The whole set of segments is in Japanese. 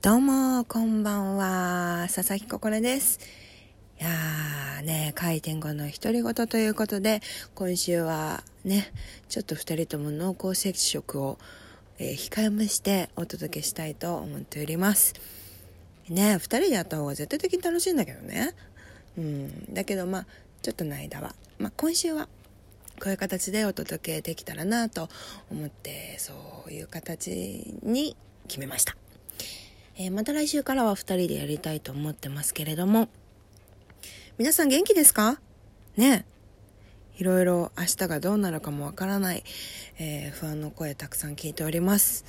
どうも、こんばんは。佐々木心です。いやーね、開店後の独り言ということで、今週はね、ちょっと二人とも濃厚接触を、えー、控えめしてお届けしたいと思っております。ね、二人でやった方が絶対的に楽しいんだけどね。うん、だけどまあ、ちょっとの間は、まあ今週はこういう形でお届けできたらなと思って、そういう形に決めました。えー、また来週からは2人でやりたいと思ってますけれども、皆さん元気ですか？ねいろいろ明日がどうなるかもわからない、えー、不安の声たくさん聞いております。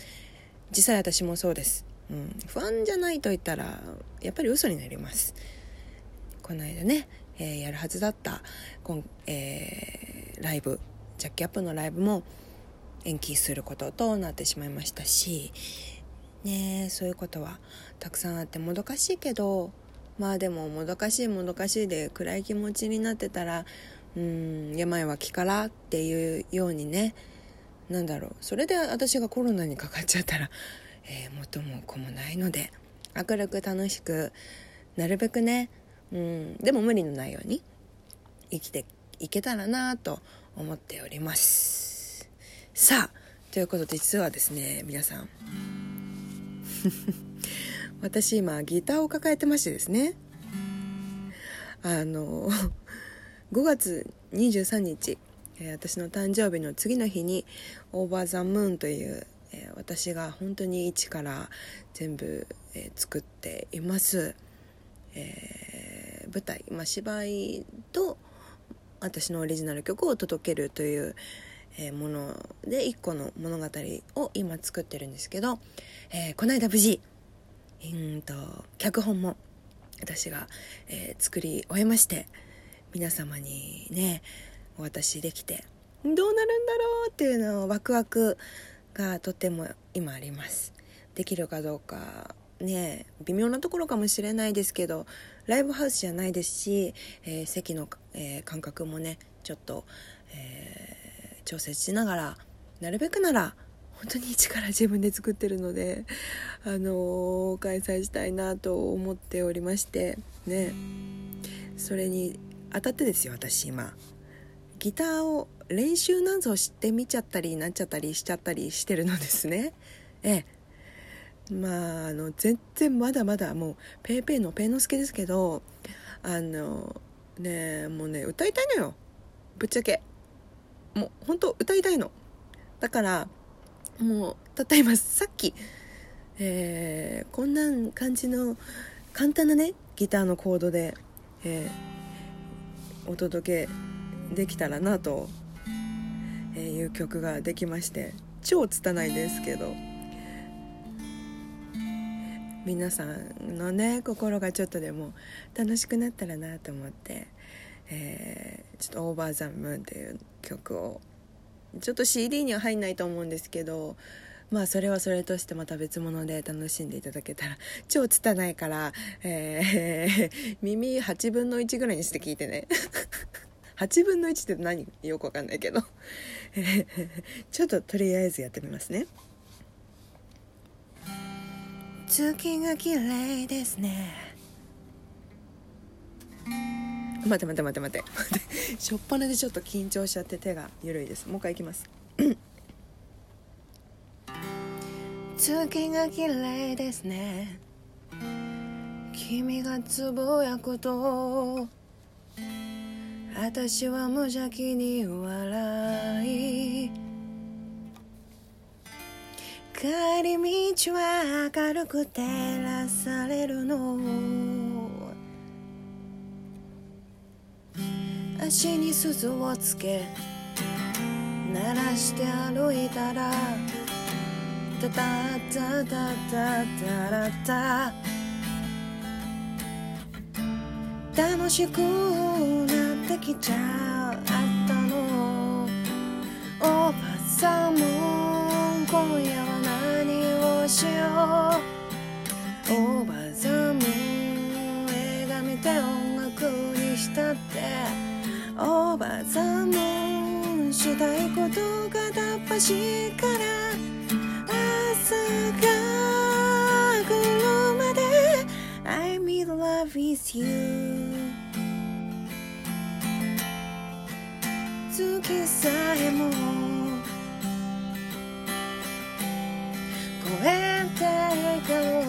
実際私もそうです。うん、不安じゃないと言ったら、やっぱり嘘になります。この間ね、えー、やるはずだった今、えー、ライブ、ジャッキアップのライブも延期することとなってしまいましたし、ねそういうことはたくさんあってもどかしいけどまあでももどかしいもどかしいで暗い気持ちになってたらうん病は気からっていうようにねなんだろう。それで私がコロナにかかっちゃったら、えー、元も子もないので明るく楽しくなるべくねうんでも無理のないように生きていけたらなと思っております。さあということで実はですね皆さん 私今ギターを抱えてましてですね。あの 5月23日、私の誕生日の次の日に「オーバー・ザ・ムーン」という、私が本当に一から全部、作っています、え舞台、まあ、芝居と私のオリジナル曲を届けるという、えもので1個の物語を今作ってるんですけど、えー、この間無事うんと脚本も私が、えー、作り終えまして皆様にねお渡しできてどうなるんだろうっていうのをワクワクがとても今あります。できるかどうかね微妙なところかもしれないですけどライブハウスじゃないですし、えー、席の、えー、感覚もねちょっと、調節しながらなるべくなら本当に一から自分で作ってるので、あのー、開催したいなと思っておりましてね。それに当たってですよ私今。ギターを練習なんぞしてみちゃったりなっちゃったりしちゃったりしてるのですね。ええ。まああの全然まだまだもうペーペーのペーノスケですけどあのねもうね歌いたいのよ。ぶっちゃけ。もう本当歌いたいの。だからもうたった今さっき、えー、こんな感じの簡単なねギターのコードで、えー、お届けできたらなとえいう曲ができまして超拙いですけど皆さんのね心がちょっとでも楽しくなったらなと思ってえー、ちょっと「オーバー・ザ・ムーン」っていう曲をちょっと CD には入んないと思うんですけどまあそれはそれとしてまた別物で楽しんでいただけたら 超拙いから、えー、耳8分の1ぐらいにして聞いてね。8分の1って何？よくわかんないけど。ちょっととりあえずやってみますね。月が綺麗ですね。待って待って待って待って。しょっぱなでちょっと緊張しちゃって手が緩いです。もう一回いきます。月が綺麗ですね。君がつぶやくと私は無邪気に笑い。帰り道は明るく照らされるの。足に鈴をつけ鳴らして歩いたらタタタタタタラタ。楽しくなってきちゃったの。おばさんも今夜は何をしよう。おばさんも映画見て音楽にしたって。おばさんのしたいことが片っ端から朝が来るまで I'm in love with you 月さえも越えてた笑顔。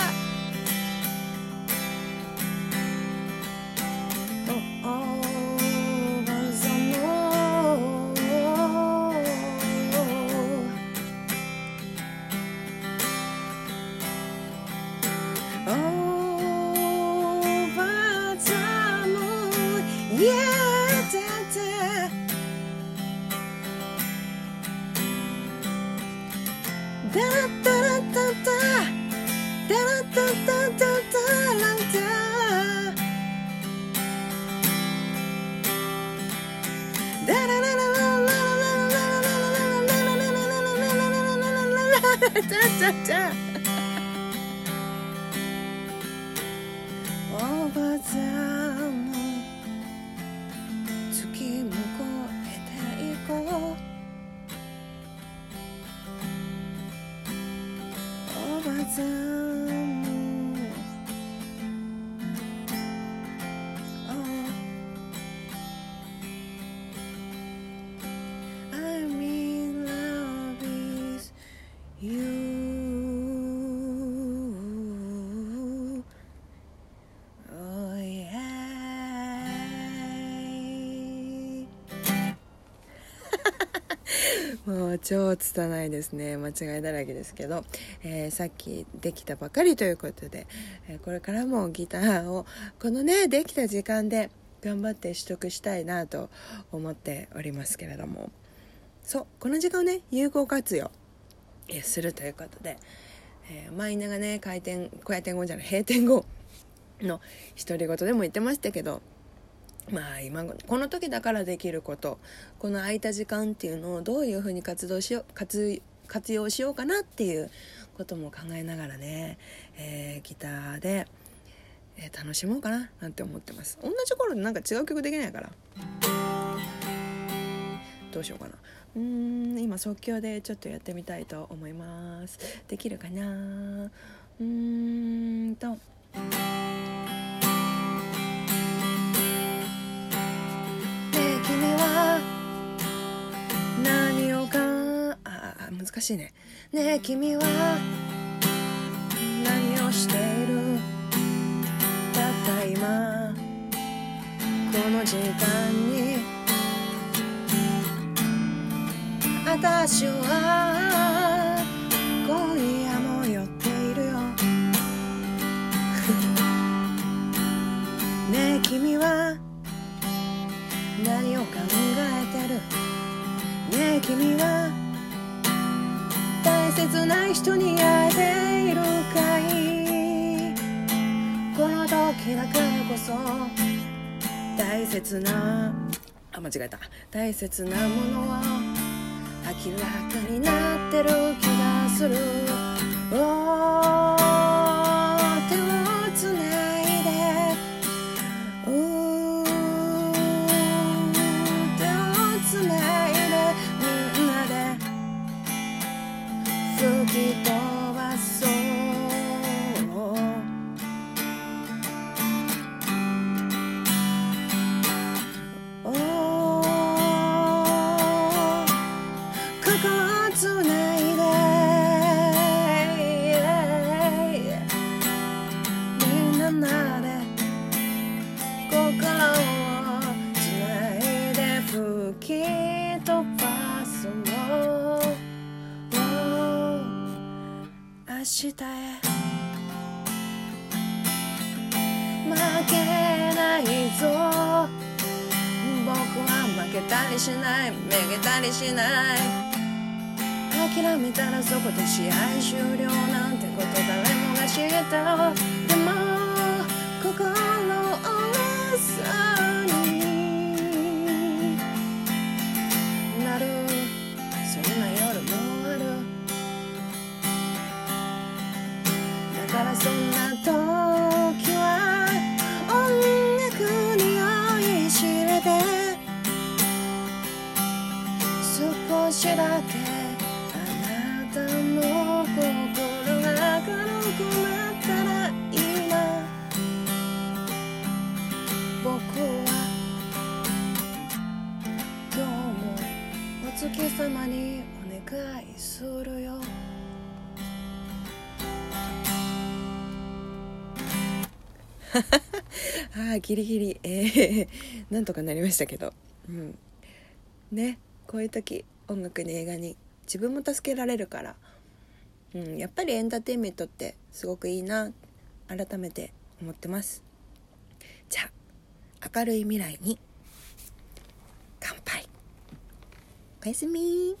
da, da, da. もう超拙いですね。間違いだらけですけど、えーさっきできたばかりということで、えーこれからもギターをこのねできた時間で頑張って取得したいなと思っておりますけれども。そうこの時間をね有効活用するということで、えー、マイナがね開店開店後じゃない閉店後の独り言でも言ってましたけど。まあ今この時だからできることこの空いた時間っていうのをどういうふうに活動しよう活活用しようかなっていうことも考えながらね、えーギターで、えー楽しもうかななんて思ってます。同じ頃でなんか違う曲できないから。どうしようかな。うん今即興でちょっとやってみたいと思います。できるかな？うんと。しいね。ねえ君は何をしている？たった今この時間に。私は人に会えているかい?この時だからこそ大切なあ間違えた。大切なものは明らかになってる気がする。おけないぞ。僕は負けたりしないめげたりしない。諦めたらそこで試合終了なんてこと誰もが知ってるでも心を折れそうになる。そんな夜もある。だからそんな少だけあなたの心が明るくなったらいいな。僕は今日もお月様にお願いするよ。は はあギリギリ。えー、なんとかなりましたけど。うん。ねこういう時音楽に映画に自分も助けられるから、うん、やっぱりエンターテインメントってすごくいいな改めて思ってます。じゃあ明るい未来に乾杯。おやすみ